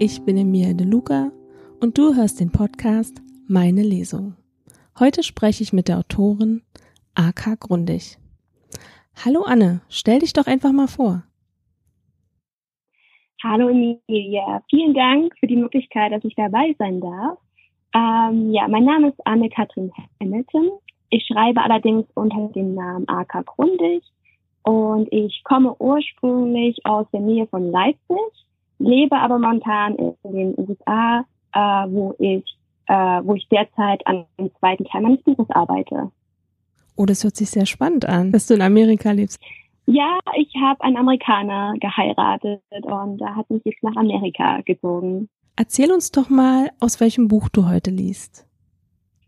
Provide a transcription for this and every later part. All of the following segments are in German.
Ich bin Emilia De Luca und du hörst den Podcast Meine Lesung. Heute spreche ich mit der Autorin AK Grundig. Hallo Anne, stell dich doch einfach mal vor. Hallo Emilia, vielen Dank für die Möglichkeit, dass ich dabei sein darf. Ähm, ja, mein Name ist Anne-Kathrin Hamilton. Ich schreibe allerdings unter dem Namen AK Grundig und ich komme ursprünglich aus der Nähe von Leipzig, lebe aber momentan in den USA, äh, wo ich äh, wo ich derzeit an dem zweiten Teil meines Buches arbeite. Oh, das hört sich sehr spannend an, dass du in Amerika lebst. Ja, ich habe einen Amerikaner geheiratet und da hat mich jetzt nach Amerika gezogen. Erzähl uns doch mal, aus welchem Buch du heute liest.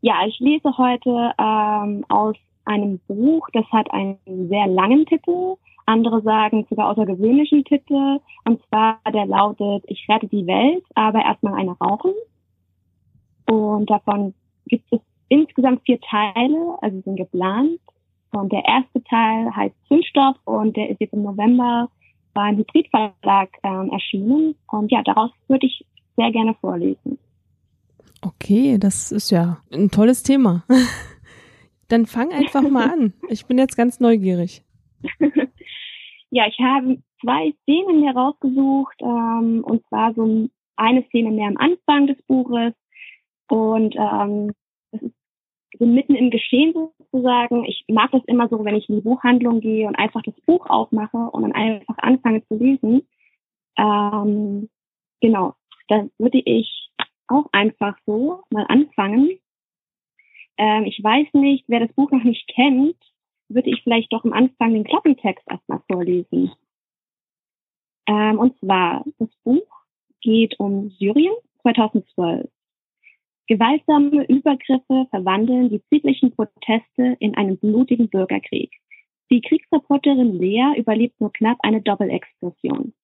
Ja, ich lese heute ähm, aus einem Buch, das hat einen sehr langen Titel. Andere sagen sogar außergewöhnlichen Titel. Und zwar, der lautet, ich rette die Welt, aber erstmal eine rauchen. Und davon gibt es insgesamt vier Teile, also sind geplant. Und der erste Teil heißt Zündstoff und der ist jetzt im November beim Hybridverlag ähm, erschienen. Und ja, daraus würde ich sehr gerne vorlesen. Okay, das ist ja ein tolles Thema. Dann fang einfach mal an. Ich bin jetzt ganz neugierig. ja, ich habe zwei Szenen herausgesucht, ähm, und zwar so eine Szene mehr am Anfang des Buches und ähm, das ist so mitten im Geschehen sozusagen. Ich mag das immer so, wenn ich in die Buchhandlung gehe und einfach das Buch aufmache und dann einfach anfange zu lesen. Ähm, genau, da würde ich auch einfach so mal anfangen. Ähm, ich weiß nicht, wer das Buch noch nicht kennt, würde ich vielleicht doch am Anfang den Klappentext erstmal vorlesen. Ähm, und zwar, das Buch geht um Syrien 2012. Gewaltsame Übergriffe verwandeln die friedlichen Proteste in einen blutigen Bürgerkrieg. Die Kriegsreporterin Lea überlebt nur knapp eine Doppelexplosion.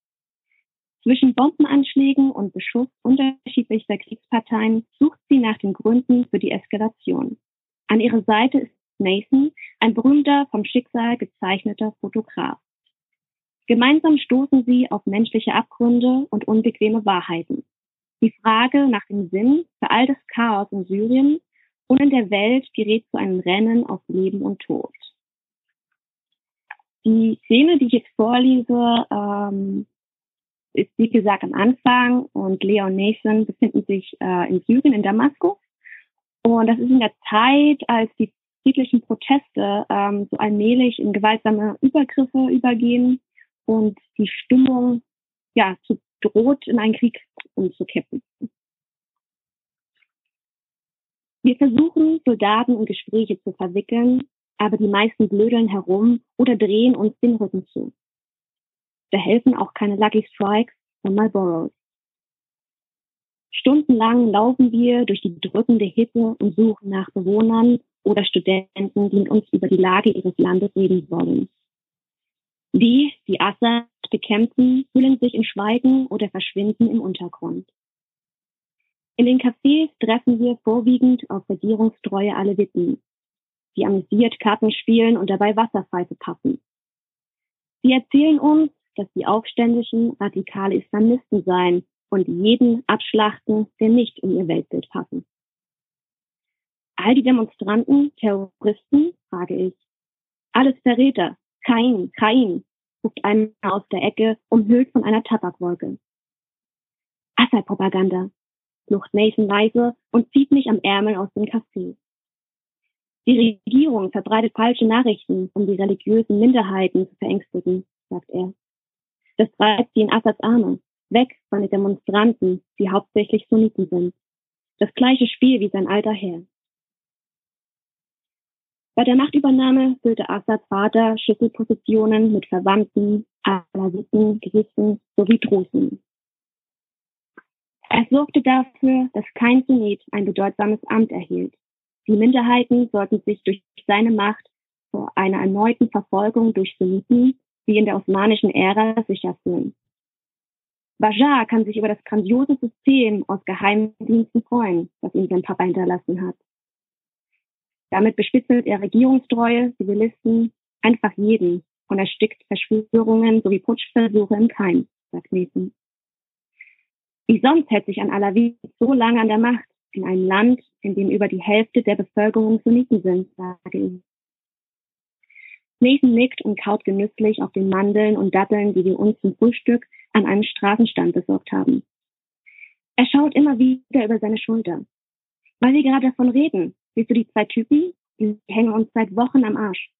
Zwischen Bombenanschlägen und Beschuss unterschiedlichster Kriegsparteien sucht sie nach den Gründen für die Eskalation. An ihrer Seite ist Nathan, ein berühmter, vom Schicksal gezeichneter Fotograf. Gemeinsam stoßen sie auf menschliche Abgründe und unbequeme Wahrheiten. Die Frage nach dem Sinn für all das Chaos in Syrien und in der Welt gerät zu einem Rennen auf Leben und Tod. Die Szene, die ich jetzt vorlese, ähm, ist wie gesagt am Anfang und Lea und Nathan befinden sich äh, in Syrien, in Damaskus. Und das ist in der Zeit, als die friedlichen Proteste ähm, so allmählich in gewaltsame Übergriffe übergehen und die Stimmung ja zu droht, in einen Krieg umzukippen. Wir versuchen, Soldaten in Gespräche zu verwickeln, aber die meisten blödeln herum oder drehen uns den Rücken zu. Da helfen auch keine Lucky Strikes und Marlboros. Stundenlang laufen wir durch die drückende Hitze und suchen nach Bewohnern oder Studenten, die mit uns über die Lage ihres Landes reden wollen. Die, die Assad bekämpfen, hüllen sich in Schweigen oder verschwinden im Untergrund. In den Cafés treffen wir vorwiegend auf regierungstreue Aleviten, die amüsiert Karten spielen und dabei Wasserpfeife passen. Sie erzählen uns, dass die Aufständischen radikale Islamisten seien und jeden abschlachten, der nicht in ihr Weltbild passen. All die Demonstranten, Terroristen, frage ich. Alles Verräter, kein, kein, ruft einer aus der Ecke, umhüllt von einer Tabakwolke. Assad-Propaganda, flucht Nathan leise und zieht mich am Ärmel aus dem Café. Die Regierung verbreitet falsche Nachrichten, um die religiösen Minderheiten zu verängstigen, sagt er. Das treibt sie in Assads Arme, weg von den Demonstranten, die hauptsächlich Sunniten sind. Das gleiche Spiel wie sein alter Herr. Bei der Machtübernahme füllte Assads Vater Schlüsselpositionen mit Verwandten, Alaviten, Gerichten sowie Drusen. Er sorgte dafür, dass kein Sunnit ein bedeutsames Amt erhielt. Die Minderheiten sollten sich durch seine Macht vor einer erneuten Verfolgung durch Sunniten wie in der osmanischen Ära sicher fühlen. Bajar kann sich über das grandiose System aus Geheimdiensten freuen, das ihm sein Papa hinterlassen hat. Damit bespitzelt er Regierungstreue, Zivilisten, einfach jeden, und erstickt Verschwörungen sowie Putschversuche im Keim, sagt Nathan. Wie sonst hält sich an Alawi so lange an der Macht in einem Land, in dem über die Hälfte der Bevölkerung Sunniten sind, sage ich. Nathan nickt und kaut genüsslich auf den Mandeln und Datteln, die wir uns zum Frühstück an einem Straßenstand besorgt haben. Er schaut immer wieder über seine Schulter. Weil wir gerade davon reden, siehst du die zwei Typen? Die hängen uns seit Wochen am Arsch.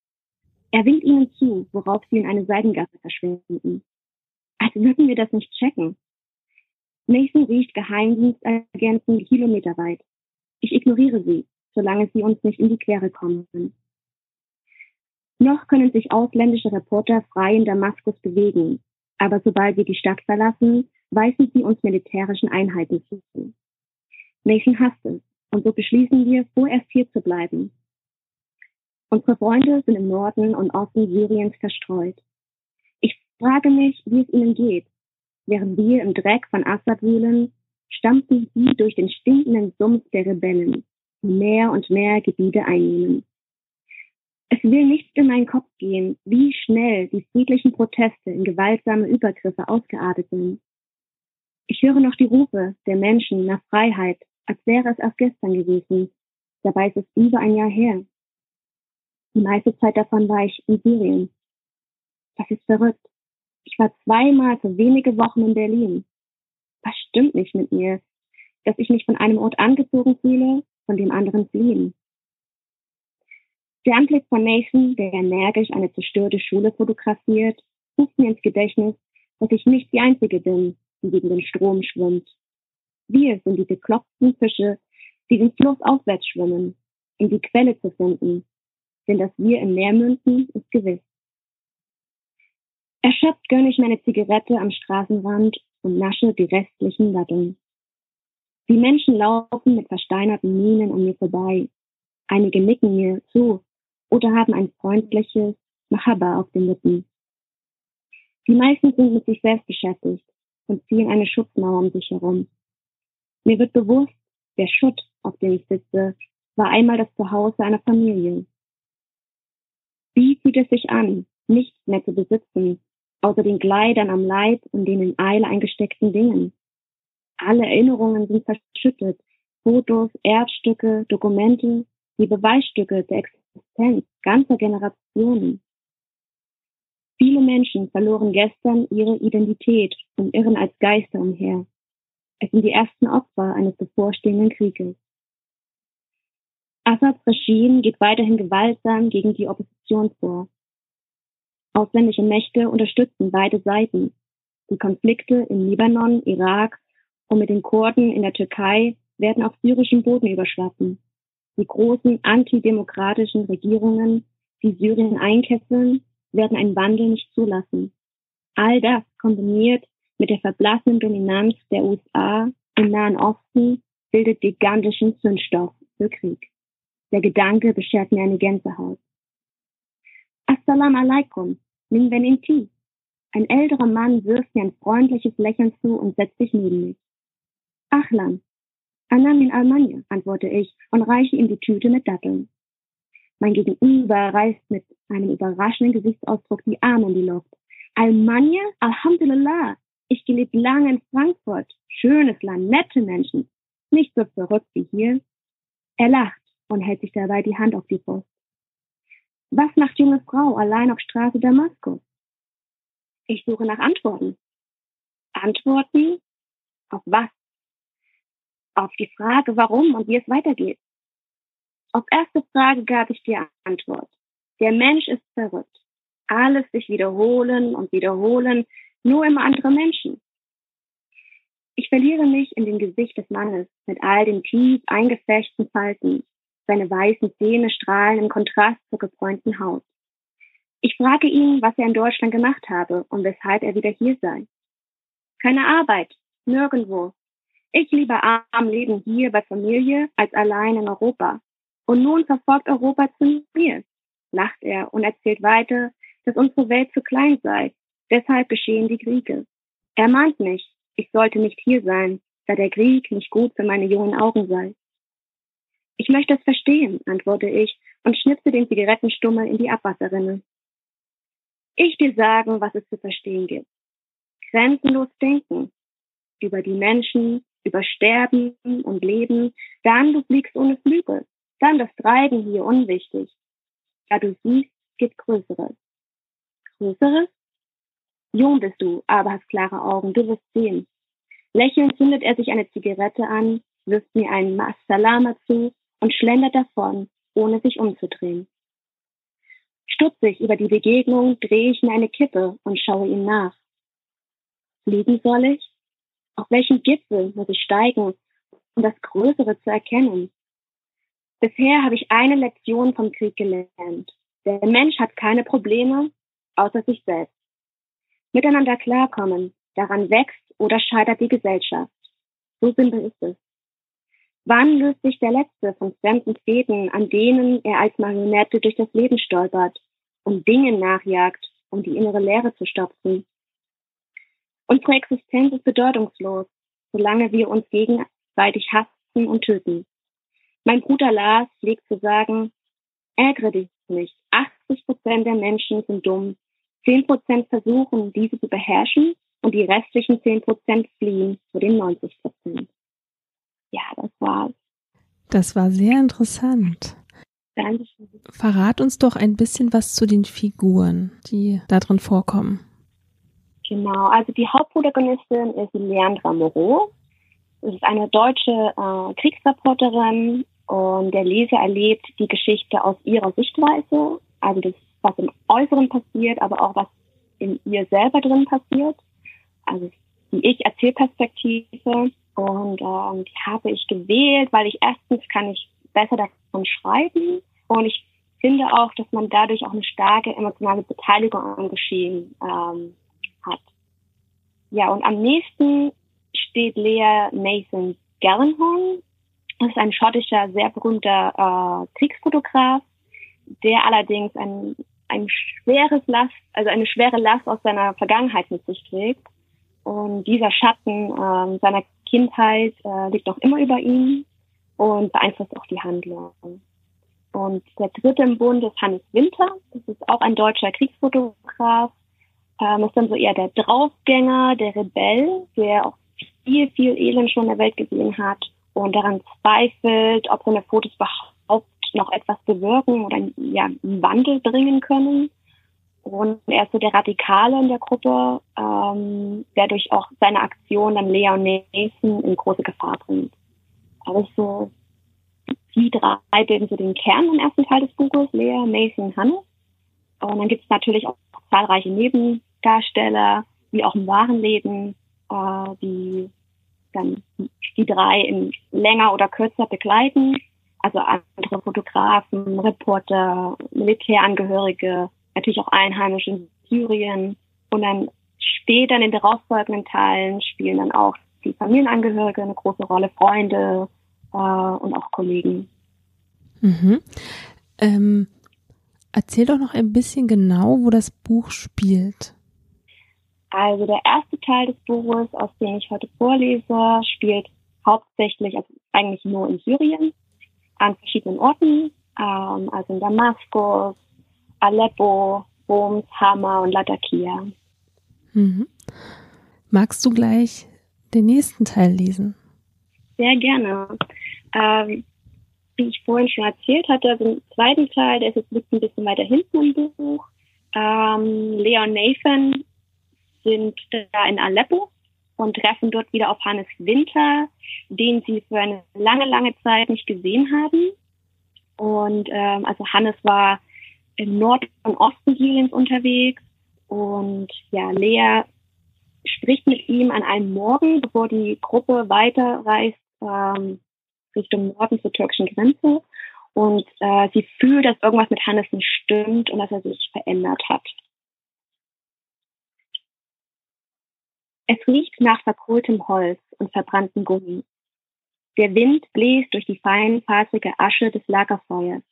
Er winkt ihnen zu, worauf sie in eine Seidengasse verschwinden. Als würden wir das nicht checken. Nathan riecht Geheimdienstagenten kilometerweit. Ich ignoriere sie, solange sie uns nicht in die Quere kommen. Noch können sich ausländische Reporter frei in Damaskus bewegen, aber sobald wir die Stadt verlassen, weisen sie uns militärischen Einheiten zu. Nathan hasst es, und so beschließen wir, vorerst hier zu bleiben. Unsere Freunde sind im Norden und Osten Syriens verstreut. Ich frage mich, wie es ihnen geht. Während wir im Dreck von Assad wühlen, stampfen sie durch den stinkenden Sumpf der Rebellen, die mehr und mehr Gebiete einnehmen. Es will nicht in meinen Kopf gehen, wie schnell die friedlichen Proteste in gewaltsame Übergriffe ausgeartet sind. Ich höre noch die Rufe der Menschen nach Freiheit, als wäre es erst gestern gewesen. Dabei ist es über ein Jahr her. Die meiste Zeit davon war ich in Syrien. Das ist verrückt. Ich war zweimal für wenige Wochen in Berlin. Was stimmt nicht mit mir, dass ich mich von einem Ort angezogen fühle, von dem anderen fliehen? Der Anblick von Nathan, der energisch eine zerstörte Schule fotografiert, ruft mir ins Gedächtnis, dass ich nicht die Einzige bin, die gegen den Strom schwimmt. Wir sind die bekloppten Fische, die den Fluss aufwärts schwimmen, um die Quelle zu finden. Denn dass wir im Meer münden, ist gewiss. Erschöpft gönne ich meine Zigarette am Straßenrand und nasche die restlichen Latteln. Die Menschen laufen mit versteinerten Mienen an mir vorbei. Einige nicken mir zu oder haben ein freundliches Mahaba auf den Lippen. Die meisten sind mit sich selbst beschäftigt und ziehen eine Schutzmauer um sich herum. Mir wird bewusst, der Schutt, auf dem ich sitze, war einmal das Zuhause einer Familie. Wie fühlt es sich an, nichts mehr zu besitzen, außer den Kleidern am Leib und den in Eile eingesteckten Dingen? Alle Erinnerungen sind verschüttet, Fotos, Erbstücke, Dokumente, die Beweisstücke der Existenz ganzer Generationen. Viele Menschen verloren gestern ihre Identität und irren als Geister umher. Es sind die ersten Opfer eines bevorstehenden Krieges. Assads Regime geht weiterhin gewaltsam gegen die Opposition vor. Ausländische Mächte unterstützen beide Seiten. Die Konflikte im Libanon, Irak und mit den Kurden in der Türkei werden auf syrischem Boden überschwappen die großen antidemokratischen Regierungen, die Syrien einkesseln, werden einen Wandel nicht zulassen. All das kombiniert mit der verblassenen Dominanz der USA im Nahen Osten bildet gigantischen Zündstoff für Krieg. Der Gedanke beschert mir eine Gänsehaut. Assalamu alaikum, min inti. Ein älterer Mann wirft mir ein freundliches Lächeln zu und setzt sich neben mich. Achlan, Anna min Almanja, antworte ich und reiche ihm die Tüte mit Datteln. Mein Gegenüber reißt mit einem überraschenden Gesichtsausdruck die Arme in die Luft. Almanja? Alhamdulillah. Ich gelebt lange in Frankfurt. Schönes Land, nette Menschen. Nicht so verrückt wie hier. Er lacht und hält sich dabei die Hand auf die Brust. Was macht junge Frau allein auf Straße Damaskus? Ich suche nach Antworten. Antworten? Auf was? auf die Frage, warum und wie es weitergeht. Auf erste Frage gab ich dir Antwort. Der Mensch ist verrückt. Alles sich wiederholen und wiederholen, nur immer andere Menschen. Ich verliere mich in dem Gesicht des Mannes mit all den tief eingefechten Falten. Seine weißen Zähne strahlen im Kontrast zur gebräunten Haut. Ich frage ihn, was er in Deutschland gemacht habe und weshalb er wieder hier sei. Keine Arbeit, nirgendwo, ich lieber arm leben hier bei Familie als allein in Europa. Und nun verfolgt Europa zu mir, lacht er und erzählt weiter, dass unsere Welt zu klein sei. Deshalb geschehen die Kriege. Er mahnt mich, ich sollte nicht hier sein, da der Krieg nicht gut für meine jungen Augen sei. Ich möchte es verstehen, antworte ich und schnipse den Zigarettenstummel in die Abwasserrinne. ich dir sagen, was es zu verstehen gibt. Grenzenlos denken über die Menschen, über Sterben und Leben, dann du fliegst ohne Flügel, dann das Treiben hier unwichtig. Da du siehst, gibt Größeres. Größeres? Jung bist du, aber hast klare Augen, du wirst sehen. Lächelnd zündet er sich eine Zigarette an, wirft mir einen Salama zu und schlendert davon, ohne sich umzudrehen. Stutzig über die Begegnung drehe ich mir eine Kippe und schaue ihm nach. Fliegen soll ich? Auf welchen Gipfel muss ich steigen, um das Größere zu erkennen? Bisher habe ich eine Lektion vom Krieg gelernt. Der Mensch hat keine Probleme, außer sich selbst. Miteinander klarkommen, daran wächst oder scheitert die Gesellschaft. So simpel ist es. Wann löst sich der letzte von fremden Fäden, an denen er als Marionette durch das Leben stolpert und Dingen nachjagt, um die innere Leere zu stopfen? Unsere Existenz ist bedeutungslos, solange wir uns gegenseitig hassen und töten. Mein Bruder Lars pflegt zu sagen, ärgere dich nicht. 80 Prozent der Menschen sind dumm. 10 Prozent versuchen, diese zu beherrschen und die restlichen 10 Prozent fliehen zu den 90 Prozent ja, das war's. Das war sehr interessant. Dankeschön. Verrat uns doch ein bisschen was zu den Figuren, die da drin vorkommen. Genau, also die Hauptprotagonistin ist Leandra Moreau. Das ist eine deutsche äh, Kriegsreporterin und der Leser erlebt die Geschichte aus ihrer Sichtweise, also das, was im Äußeren passiert, aber auch was in ihr selber drin passiert. Also die Ich-Erzählperspektive. Und ähm, die habe ich gewählt, weil ich erstens kann ich besser davon schreiben und ich finde auch, dass man dadurch auch eine starke emotionale Beteiligung am Geschehen ähm, hat. Ja, und am nächsten steht Lea Nathan Gallagher. Das ist ein schottischer, sehr berühmter äh, Kriegsfotograf, der allerdings ein, ein schweres Last, also eine schwere Last aus seiner Vergangenheit mit sich trägt. Und dieser Schatten äh, seiner Kindheit äh, liegt noch immer über ihm und beeinflusst auch die Handlung. Und der dritte im Bund ist Hannes Winter. Das ist auch ein deutscher Kriegsfotograf. Ähm, ist dann so eher der Draufgänger, der Rebell, der auch viel, viel Elend schon in der Welt gesehen hat und daran zweifelt, ob seine Fotos überhaupt noch etwas bewirken oder ja, einen Wandel bringen können. Und er ist so der Radikale in der Gruppe, ähm, der durch auch seine Aktion dann Lea und Nathan in große Gefahr bringt. Aber so, die drei bilden so den Kern im ersten Teil des Buches, Lea, Nathan Hannes. Und dann gibt es natürlich auch zahlreiche Nebendarsteller, wie auch im wahren Leben, äh, die dann die drei in länger oder kürzer begleiten. Also andere Fotografen, Reporter, Militärangehörige, natürlich auch Einheimische in Syrien. Und dann später in den darauffolgenden Teilen spielen dann auch die Familienangehörige eine große Rolle, Freunde äh, und auch Kollegen. Mhm. Ähm, erzähl doch noch ein bisschen genau, wo das Buch spielt. Also der erste Teil des Buches, aus dem ich heute vorlese, spielt hauptsächlich, also eigentlich nur in Syrien, an verschiedenen Orten, ähm, also in Damaskus, Aleppo, Homs, Hama und Latakia. Mhm. Magst du gleich den nächsten Teil lesen? Sehr gerne. Ähm, wie ich vorhin schon erzählt hatte, also im zweiten Teil, der ist jetzt ein bisschen weiter hinten im Buch. Ähm, Lea und Nathan sind da in Aleppo und treffen dort wieder auf Hannes Winter, den sie für eine lange, lange Zeit nicht gesehen haben. Und ähm, also Hannes war im Nord- und Osten Syriens unterwegs und ja, Lea spricht mit ihm an einem Morgen, bevor die Gruppe weiterreist ähm, Richtung Norden zur türkischen Grenze und äh, sie fühlt, dass irgendwas mit Hannes nicht stimmt und dass er sich verändert hat. Es riecht nach verkohltem Holz und verbrannten Gummi. Der Wind bläst durch die feinfasige Asche des Lagerfeuers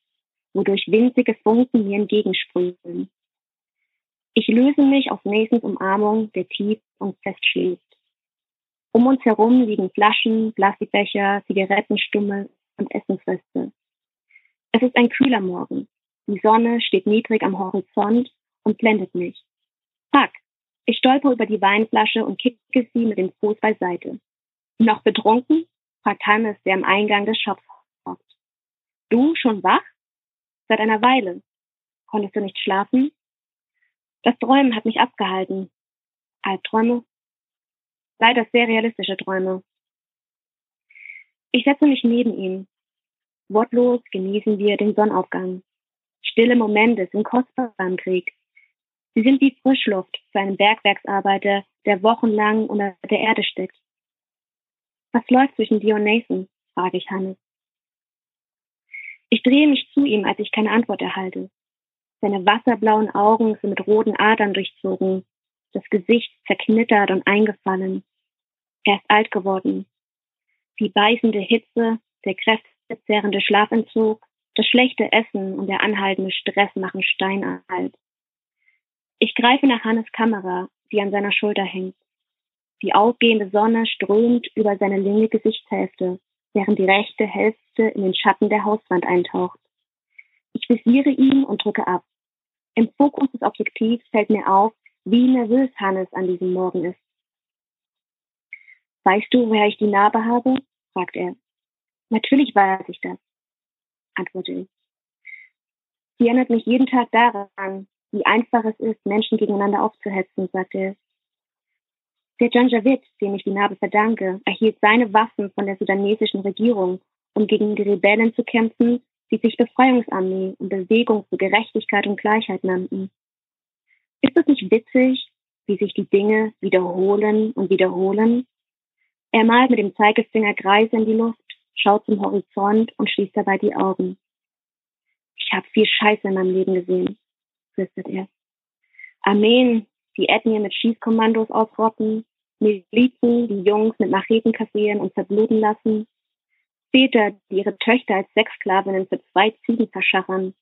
wodurch winzige Funken mir entgegensprühen. Ich löse mich aus Nathans Umarmung, der tief und fest schließt. Um uns herum liegen Flaschen, Plastikbecher, Zigarettenstummel und Essensreste. Es ist ein kühler Morgen. Die Sonne steht niedrig am Horizont und blendet mich, Fuck. Ich stolper über die Weinflasche und kicke sie mit dem Fuß beiseite. Noch betrunken? fragt Hannes, der am Eingang des Shops hockt. Du schon wach? Seit einer Weile. Konntest du nicht schlafen? Das Träumen hat mich abgehalten. Albträume? Leider sehr realistische Träume. Ich setze mich neben ihm. Wortlos genießen wir den Sonnenaufgang. Stille Momente sind kostbar im Krieg. Sie sind wie Frischluft für einen Bergwerksarbeiter, der wochenlang unter der Erde steckt. Was läuft zwischen dir und Nathan? frage ich Hannes. Ich drehe mich zu ihm, als ich keine Antwort erhalte. Seine wasserblauen Augen sind mit roten Adern durchzogen, das Gesicht zerknittert und eingefallen. Er ist alt geworden. Die beißende Hitze, der kräftezehrende Schlafentzug, das schlechte Essen und der anhaltende Stress machen steinalt. Ich greife nach Hannes Kamera, die an seiner Schulter hängt. Die aufgehende Sonne strömt über seine linke Gesichtshälfte, während die rechte Hälfte in den Schatten der Hauswand eintaucht. Ich visiere ihn und drücke ab. Im Fokus des Objektivs fällt mir auf, wie nervös Hannes an diesem Morgen ist. Weißt du, woher ich die Narbe habe? fragt er. Natürlich weiß ich das, antworte ich. Sie erinnert mich jeden Tag daran, wie einfach es ist, Menschen gegeneinander aufzuhetzen, sagt er. Der Javid, dem ich die Narbe verdanke, erhielt seine Waffen von der sudanesischen Regierung, um gegen die Rebellen zu kämpfen, die sich Befreiungsarmee und Bewegung für Gerechtigkeit und Gleichheit nannten. Ist es nicht witzig, wie sich die Dinge wiederholen und wiederholen? Er malt mit dem Zeigefinger Kreise in die Luft, schaut zum Horizont und schließt dabei die Augen. Ich habe viel Scheiße in meinem Leben gesehen, flüstert er. Armeen, die Ethnien mit Schießkommandos ausrotten, Milizen, die Jungs mit Macheten kassieren und verbluten lassen, Väter, die ihre Töchter als Sexsklavinnen für zwei Ziegen verschachern,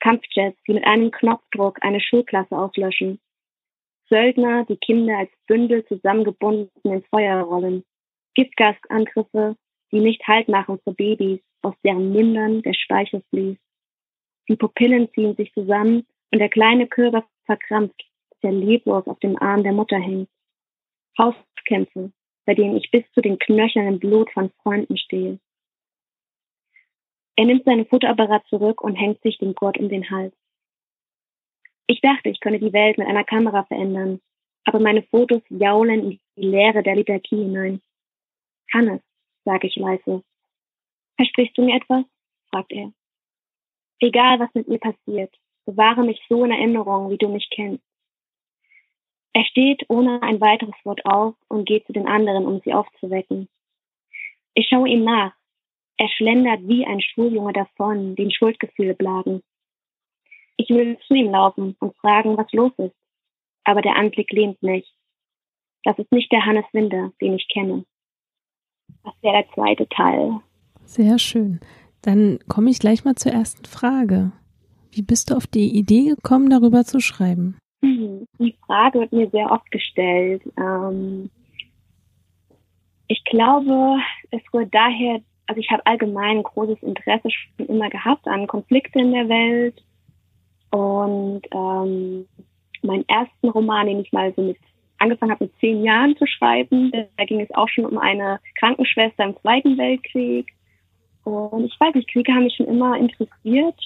Kampfjets, die mit einem Knopfdruck eine Schulklasse auslöschen, Söldner, die Kinder als Bündel zusammengebunden ins Feuer rollen, Giftgasangriffe, die nicht Halt machen für Babys, aus deren Mündern der Speichel fließt. Die Pupillen ziehen sich zusammen und der kleine Körper verkrampft, der leblos auf dem Arm der Mutter hängt. Hauskämpfe, bei denen ich bis zu den Knöcheln im Blut von Freunden stehe. Er nimmt seinen Fotoapparat zurück und hängt sich den Gurt um den Hals. Ich dachte, ich könne die Welt mit einer Kamera verändern, aber meine Fotos jaulen in die Leere der Liturgie hinein. Hannes, sage ich leise. Versprichst du mir etwas? fragt er. Egal, was mit mir passiert, bewahre mich so in Erinnerung, wie du mich kennst. Er steht ohne ein weiteres Wort auf und geht zu den anderen, um sie aufzuwecken. Ich schaue ihm nach. Er schlendert wie ein Schuljunge davon, den Schuldgefühle plagen. Ich will zu ihm laufen und fragen, was los ist. Aber der Anblick lehnt mich. Das ist nicht der Hannes Winder, den ich kenne. Das wäre der zweite Teil. Sehr schön. Dann komme ich gleich mal zur ersten Frage. Wie bist du auf die Idee gekommen, darüber zu schreiben? Die Frage wird mir sehr oft gestellt. Ähm, ich glaube, es rührt daher, also ich habe allgemein ein großes Interesse schon immer gehabt an Konflikten in der Welt. Und ähm, meinen ersten Roman, den ich mal so mit angefangen habe, mit zehn Jahren zu schreiben, da ging es auch schon um eine Krankenschwester im Zweiten Weltkrieg. Und ich weiß nicht, Kriege haben mich schon immer interessiert.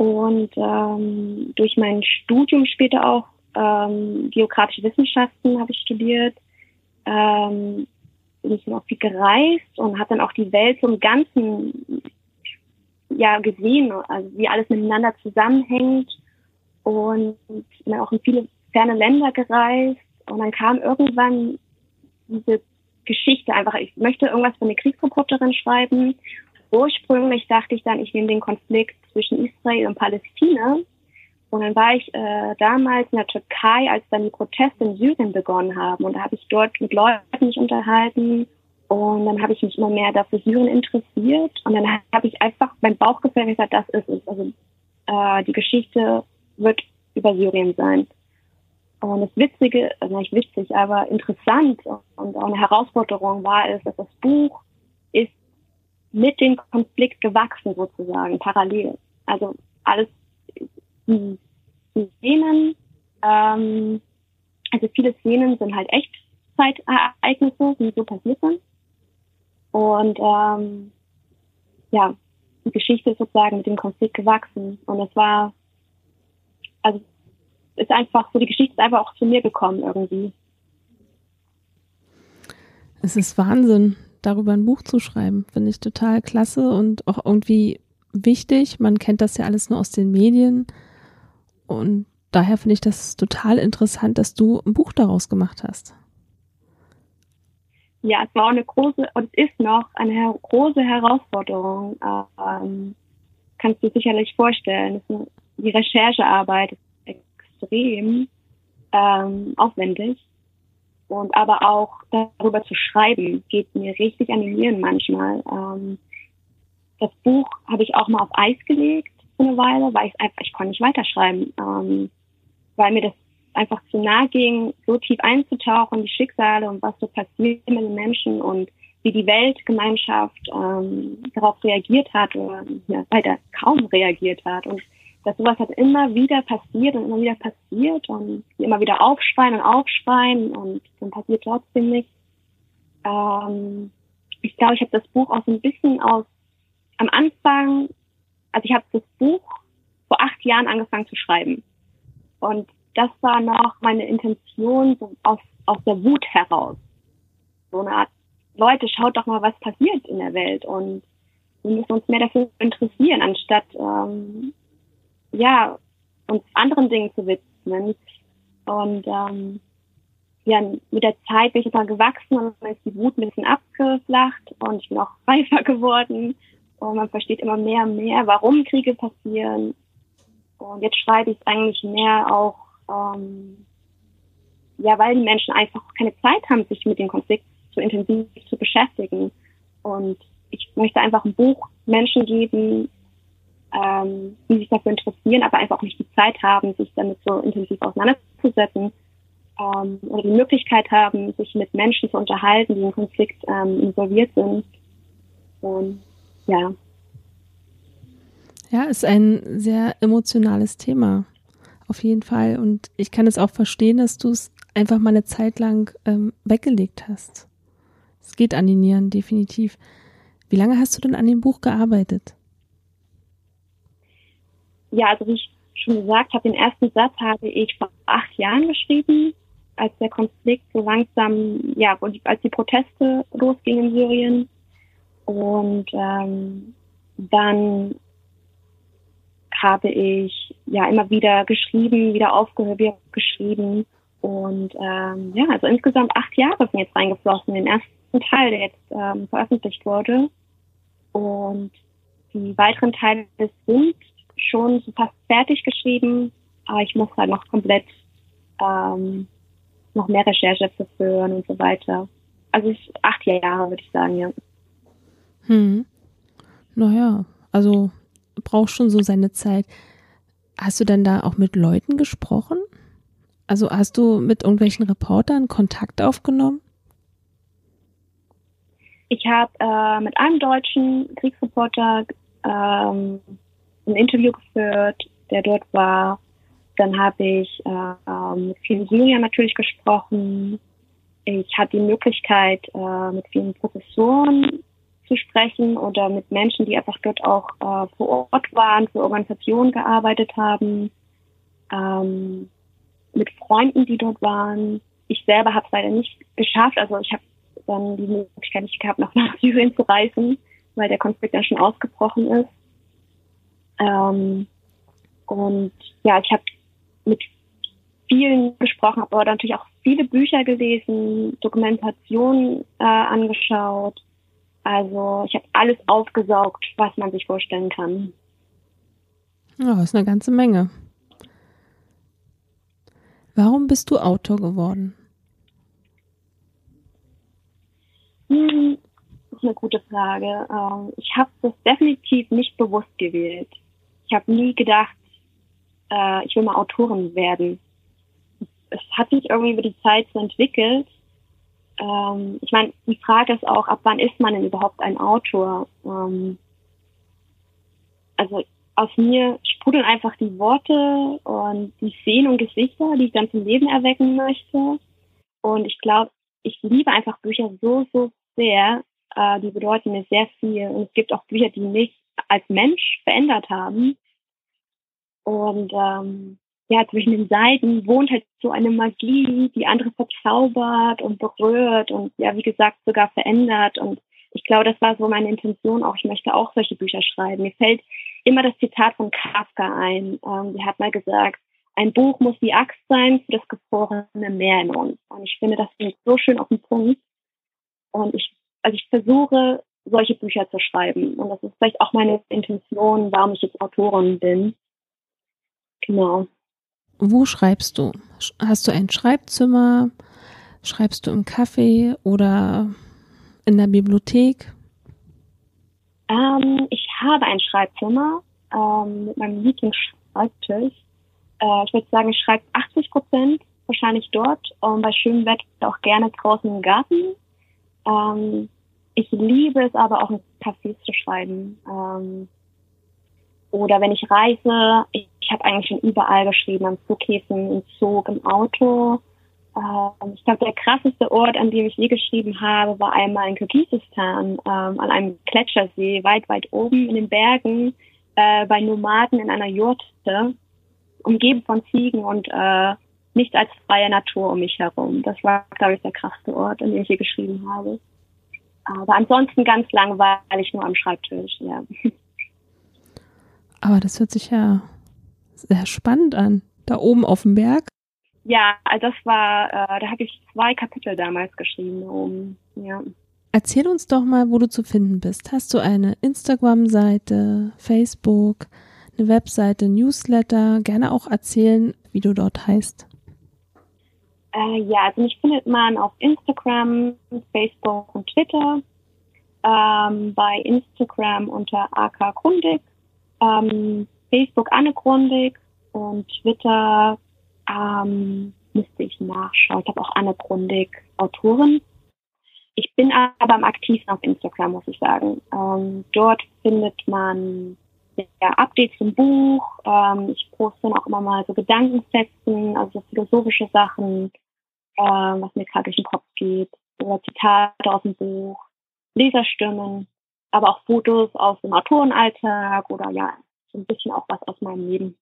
Und ähm, durch mein Studium später auch ähm, geografische Wissenschaften habe ich studiert, ähm, bin ich dann auch viel gereist und habe dann auch die Welt so im Ganzen ja gesehen, also wie alles miteinander zusammenhängt. Und bin auch in viele ferne Länder gereist. Und dann kam irgendwann diese Geschichte einfach, ich möchte irgendwas für eine Kriegsreporterin schreiben ursprünglich dachte ich dann, ich nehme den Konflikt zwischen Israel und Palästina. Und dann war ich äh, damals in der Türkei, als dann die Proteste in Syrien begonnen haben. Und da habe ich dort mit Leuten mich unterhalten. Und dann habe ich mich immer mehr dafür Syrien interessiert. Und dann habe ich einfach mein Bauchgefühl gesagt, das ist es. Also äh, die Geschichte wird über Syrien sein. Und das Witzige, also nicht witzig, aber interessant und auch eine Herausforderung war es, dass das Buch mit dem Konflikt gewachsen sozusagen, parallel. Also alles, die Szenen Ähm, also viele Szenen sind halt Echtzeitereignisse, die so passiert sind. Und ähm, ja, die Geschichte ist sozusagen mit dem Konflikt gewachsen. Und es war, also ist einfach so, die Geschichte ist einfach auch zu mir gekommen irgendwie. Es ist Wahnsinn, darüber ein Buch zu schreiben. Finde ich total klasse und auch irgendwie wichtig. Man kennt das ja alles nur aus den Medien. Und daher finde ich das total interessant, dass du ein Buch daraus gemacht hast. Ja, es war eine große und ist noch eine große Herausforderung. Ähm, kannst du sicherlich vorstellen. die Recherchearbeit ist extrem ähm, aufwendig. Und aber auch darüber zu schreiben, geht mir richtig an die Nieren manchmal. Ähm, das Buch habe ich auch mal auf Eis gelegt für eine Weile, weil ich einfach, ich konnte nicht weiterschreiben, ähm, weil mir das einfach zu nah ging, so tief einzutauchen, die Schicksale und was so passiert mit den Menschen und wie die Weltgemeinschaft ähm, darauf reagiert hat oder ja, weiter kaum reagiert hat. Und dass sowas halt immer wieder passiert und immer wieder passiert und die immer wieder aufschreien und aufschreien und dann passiert trotzdem nichts. Ähm, ich glaube, ich habe das Buch auch so ein bisschen aus am Anfang, also ich habe das Buch vor acht Jahren angefangen zu schreiben. Und das war noch meine Intention so aus, aus der Wut heraus. So eine Art, Leute, schaut doch mal, was passiert in der Welt und wir müssen uns mehr dafür interessieren, anstatt ähm, ja, uns anderen Dingen zu widmen. Und ähm, ja, mit der Zeit bin ich immer gewachsen und dann ist die Wut ein bisschen abgeflacht und ich bin auch reifer geworden und man versteht immer mehr und mehr, warum Kriege passieren. Und jetzt schreibe ich es eigentlich mehr auch, ähm, ja, weil die Menschen einfach keine Zeit haben, sich mit dem Konflikt so intensiv zu beschäftigen. Und ich möchte einfach ein Buch Menschen geben, ähm, die sich dafür interessieren, aber einfach auch nicht die Zeit haben, sich damit so intensiv auseinanderzusetzen ähm, oder die Möglichkeit haben, sich mit Menschen zu unterhalten, die im Konflikt ähm, involviert sind. Und ja. Ja, ist ein sehr emotionales Thema. Auf jeden Fall. Und ich kann es auch verstehen, dass du es einfach mal eine Zeit lang ähm, weggelegt hast. Es geht an die Nieren, definitiv. Wie lange hast du denn an dem Buch gearbeitet? Ja, also wie ich schon gesagt habe, den ersten Satz habe ich vor acht Jahren geschrieben, als der Konflikt so langsam, ja, als die Proteste losgingen in Syrien. Und ähm, dann habe ich ja immer wieder geschrieben, wieder aufgehört, wieder geschrieben. Und ähm, ja, also insgesamt acht Jahre sind jetzt reingeflossen in den ersten Teil, der jetzt ähm, veröffentlicht wurde. Und die weiteren Teile sind schon so fast fertig geschrieben, aber ich muss halt noch komplett ähm, noch mehr Recherche führen und so weiter. Also acht Jahre, würde ich sagen, ja. Hm. Naja, also braucht schon so seine Zeit. Hast du denn da auch mit Leuten gesprochen? Also hast du mit irgendwelchen Reportern Kontakt aufgenommen? Ich habe äh, mit einem deutschen Kriegsreporter ähm, ein Interview geführt, der dort war. Dann habe ich äh, mit vielen Syrern natürlich gesprochen. Ich hatte die Möglichkeit, äh, mit vielen Professoren zu sprechen oder mit Menschen, die einfach dort auch äh, vor Ort waren, für Organisationen gearbeitet haben, ähm, mit Freunden, die dort waren. Ich selber habe es leider nicht geschafft. Also ich habe dann die Möglichkeit nicht gehabt, noch nach Syrien zu reisen, weil der Konflikt dann schon ausgebrochen ist. Ähm, und ja, ich habe mit vielen gesprochen, aber natürlich auch viele Bücher gelesen, Dokumentationen äh, angeschaut. Also ich habe alles aufgesaugt, was man sich vorstellen kann. Ja, das ist eine ganze Menge. Warum bist du Autor geworden? Hm, das ist eine gute Frage. Ähm, ich habe das definitiv nicht bewusst gewählt ich habe nie gedacht, äh, ich will mal Autorin werden. Es hat sich irgendwie über die Zeit so entwickelt. Ähm, ich meine, die Frage ist auch, ab wann ist man denn überhaupt ein Autor? Ähm, also aus mir sprudeln einfach die Worte und die Szenen und Gesichter, die ich dann zum Leben erwecken möchte. Und ich glaube, ich liebe einfach Bücher so, so sehr. Äh, die bedeuten mir sehr viel. Und es gibt auch Bücher, die mich als Mensch verändert haben. Und ähm, ja, zwischen den Seiten wohnt halt so eine Magie, die andere verzaubert und berührt und ja, wie gesagt, sogar verändert. Und ich glaube, das war so meine Intention auch. Ich möchte auch solche Bücher schreiben. Mir fällt immer das Zitat von Kafka ein. Ähm, er hat mal gesagt, ein Buch muss die Axt sein für das gefrorene Meer in uns. Und ich finde, das klingt so schön auf den Punkt. Und ich, also ich versuche, solche Bücher zu schreiben. Und das ist vielleicht auch meine Intention, warum ich jetzt Autorin bin. Genau. Wo schreibst du? Hast du ein Schreibzimmer? Schreibst du im Café oder in der Bibliothek? Ähm, ich habe ein Schreibzimmer ähm, mit meinem Lieblingsschreibtisch. Äh, ich würde sagen, ich schreibe 80 Prozent wahrscheinlich dort und bei schönem Wetter auch gerne draußen im Garten. Ähm, ich liebe es aber auch in Cafés zu schreiben. Ähm, oder wenn ich reise, ich, ich habe eigentlich schon überall geschrieben, am Flughäfen, im Zug, im Auto. Ähm, ich glaube, der krasseste Ort, an dem ich je geschrieben habe, war einmal in Kirgisistan, ähm, an einem Gletschersee, weit, weit oben in den Bergen, äh, bei Nomaden in einer Jurte, umgeben von Ziegen und äh, nichts als freie Natur um mich herum. Das war, glaube ich, der krasseste Ort, an dem ich je geschrieben habe. Aber ansonsten ganz langweilig nur am Schreibtisch, ja. Aber das hört sich ja sehr spannend an. Da oben auf dem Berg. Ja, also das war, äh, da habe ich zwei Kapitel damals geschrieben oben, ja. Erzähl uns doch mal, wo du zu finden bist. Hast du eine Instagram-Seite, Facebook, eine Webseite, Newsletter? Gerne auch erzählen, wie du dort heißt. Äh, ja, also mich findet man auf Instagram, Facebook und Twitter. Ähm, bei Instagram unter AK Grundig ähm, Facebook Anne Grundig und Twitter ähm, müsste ich nachschauen. Ich habe auch Anne Grundig, Autorin. Ich bin aber am aktivsten auf Instagram, muss ich sagen. Ähm, dort findet man ja, Updates zum Buch. Ähm, ich poste dann auch immer mal so Gedankenfetzen, also so philosophische Sachen, ähm, was mir gerade durch den Kopf geht, oder Zitate aus dem Buch, Leserstimmen aber auch Fotos aus dem Autorenalltag oder ja, so ein bisschen auch was aus meinem Leben.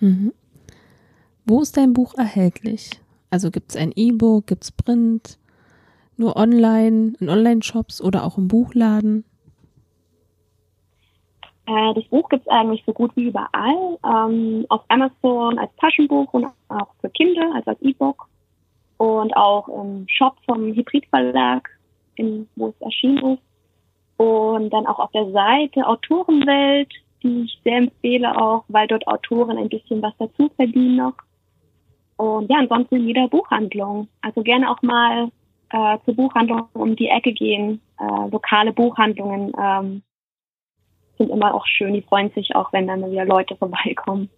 Mhm. Wo ist dein Buch erhältlich? Also gibt es ein E-Book, gibt es Print, nur online, in Online-Shops oder auch im Buchladen? Äh, das Buch gibt es eigentlich so gut wie überall. Ähm, auf Amazon als Taschenbuch und auch für Kinder, also als E-Book. Und auch im Shop vom Hybrid Verlag, in, wo es erschienen ist. Und dann auch auf der Seite Autorenwelt, die ich sehr empfehle auch, weil dort Autoren ein bisschen was dazu verdienen noch. Und ja, ansonsten in jeder Buchhandlung. Also gerne auch mal äh, zur Buchhandlung um die Ecke gehen. Äh, lokale Buchhandlungen ähm, sind immer auch schön. Die freuen sich auch, wenn dann wieder Leute vorbeikommen.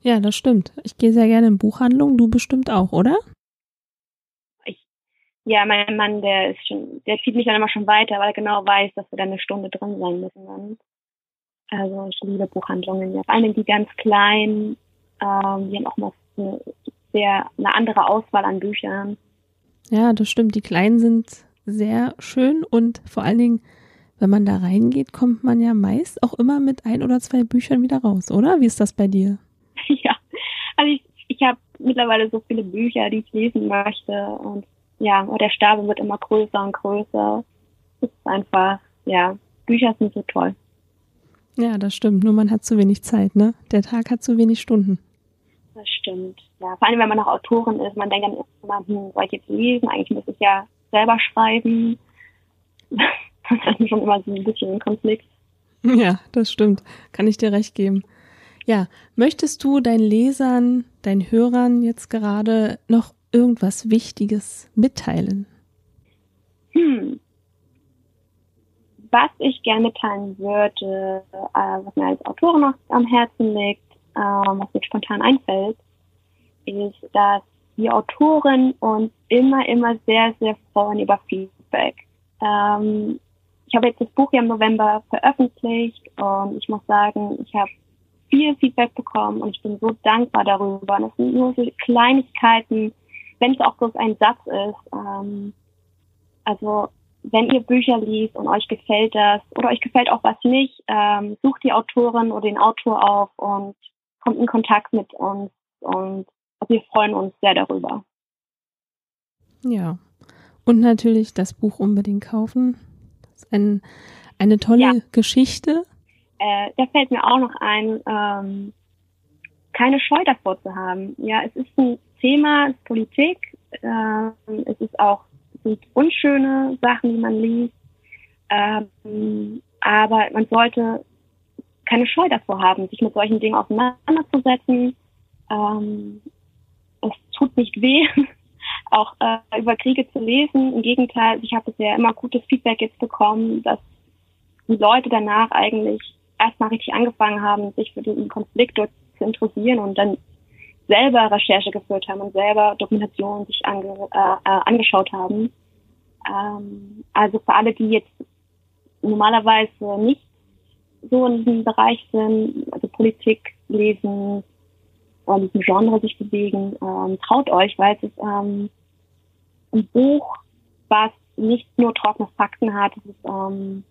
Ja, das stimmt. Ich gehe sehr gerne in Buchhandlungen. Du bestimmt auch, oder? ja, mein Mann, der ist schon, der zieht mich dann immer schon weiter, weil er genau weiß, dass wir dann eine Stunde drin sein müssen dann. Also ich liebe Buchhandlungen, ja. Vor allem die ganz kleinen, ähm, die haben auch mal eine sehr eine andere Auswahl an Büchern. Ja, das stimmt. Die kleinen sind sehr schön und vor allen Dingen, wenn man da reingeht, kommt man ja meist auch immer mit ein oder zwei Büchern wieder raus, oder? Wie ist das bei dir? Ja, also ich, ich habe mittlerweile so viele Bücher, die ich lesen möchte und ja, der Stapel wird immer größer und größer. Es ist einfach, ja, Bücher sind so toll. Ja, das stimmt. Nur man hat zu wenig Zeit, ne? Der Tag hat zu wenig Stunden. Das stimmt. Ja, vor allem, wenn man noch Autorin ist, man denkt dann immer, hm, soll ich jetzt lesen? Eigentlich muss ich ja selber schreiben. Das ist schon immer so ein bisschen ein Konflikt. Ja, das stimmt. Kann ich dir recht geben. Ja, möchtest du deinen Lesern, deinen Hörern jetzt gerade noch irgendwas Wichtiges mitteilen? Hm. Was ich gerne mitteilen würde, äh, was mir als Autorin noch am Herzen liegt, äh, was mir spontan einfällt, ist, dass die Autoren uns immer, immer sehr, sehr freuen über Feedback. Ähm, ich habe jetzt das Buch ja im November veröffentlicht und ich muss sagen, ich habe viel Feedback bekommen und ich bin so dankbar darüber. Und es sind nur so Kleinigkeiten, wenn es auch bloß ein Satz ist. Ähm, also wenn ihr Bücher liest und euch gefällt das oder euch gefällt auch was nicht, ähm, sucht die Autorin oder den Autor auf und kommt in Kontakt mit uns und wir freuen uns sehr darüber. Ja. Und natürlich das Buch unbedingt kaufen. Das ist ein, eine tolle ja. Geschichte. Äh, da fällt mir auch noch ein, ähm, keine Scheu davor zu haben. Ja, es ist ein Thema, es ist Politik, äh, es ist auch es sind unschöne Sachen, die man liest. Ähm, aber man sollte keine Scheu davor haben, sich mit solchen Dingen auseinanderzusetzen. Ähm, es tut nicht weh, auch äh, über Kriege zu lesen. Im Gegenteil, ich habe bisher immer gutes Feedback jetzt bekommen, dass die Leute danach eigentlich erstmal richtig angefangen haben, sich für diesen Konflikt dort zu interessieren und dann selber Recherche geführt haben und selber Dokumentationen sich ange, äh, äh, angeschaut haben. Ähm, also für alle, die jetzt normalerweise nicht so in diesem Bereich sind, also Politik lesen, in diesem Genre sich bewegen, ähm, traut euch, weil es ist ähm, ein Buch, was nicht nur trockene Fakten hat, es ist ähm,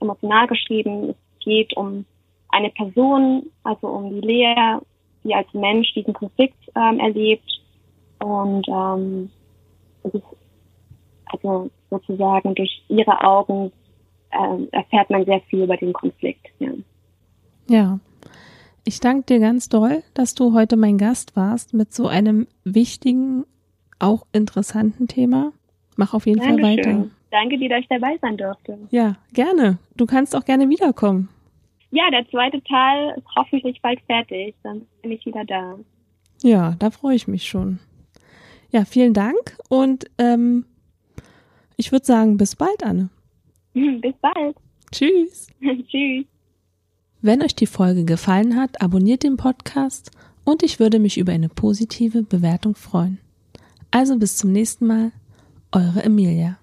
emotional geschrieben, es geht um eine Person, also um die Lea, die als Mensch diesen Konflikt ähm, erlebt und ähm, es ist also sozusagen durch ihre Augen äh, erfährt man sehr viel über den Konflikt. Ja. ja. Ich danke dir ganz doll, dass du heute mein Gast warst mit so einem wichtigen, auch interessanten Thema. Mach auf jeden Dankeschön. Fall weiter. Danke dir, dass ich dabei sein durfte. Ja, gerne. Du kannst auch gerne wiederkommen. Ja, der zweite Teil ist hoffentlich bald fertig. Dann bin ich wieder da. Ja, da freue ich mich schon. Ja, vielen Dank und ähm, ich würde sagen, bis bald, Anne. bis bald. Tschüss. Tschüss. Wenn euch die Folge gefallen hat, abonniert den Podcast und ich würde mich über eine positive Bewertung freuen. Also bis zum nächsten Mal, eure Emilia.